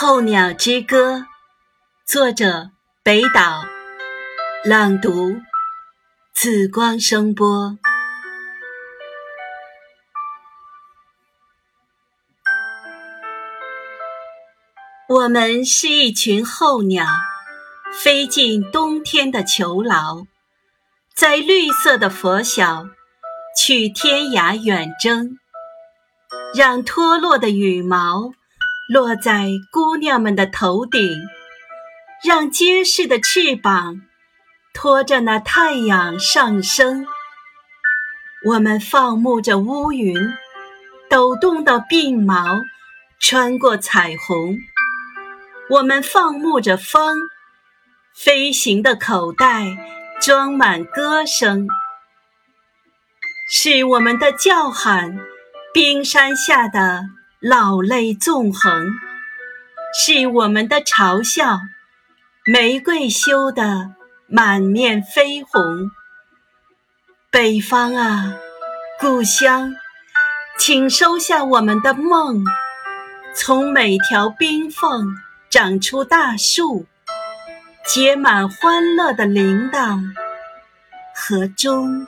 候鸟之歌，作者北岛，朗读紫光声波。我们是一群候鸟，飞进冬天的囚牢，在绿色的佛晓，去天涯远征，让脱落的羽毛。落在姑娘们的头顶，让结实的翅膀托着那太阳上升。我们放牧着乌云，抖动的鬓毛穿过彩虹。我们放牧着风，飞行的口袋装满歌声。是我们的叫喊，冰山下的。老泪纵横，是我们的嘲笑；玫瑰羞得满面绯红。北方啊，故乡，请收下我们的梦，从每条冰缝长出大树，结满欢乐的铃铛和钟。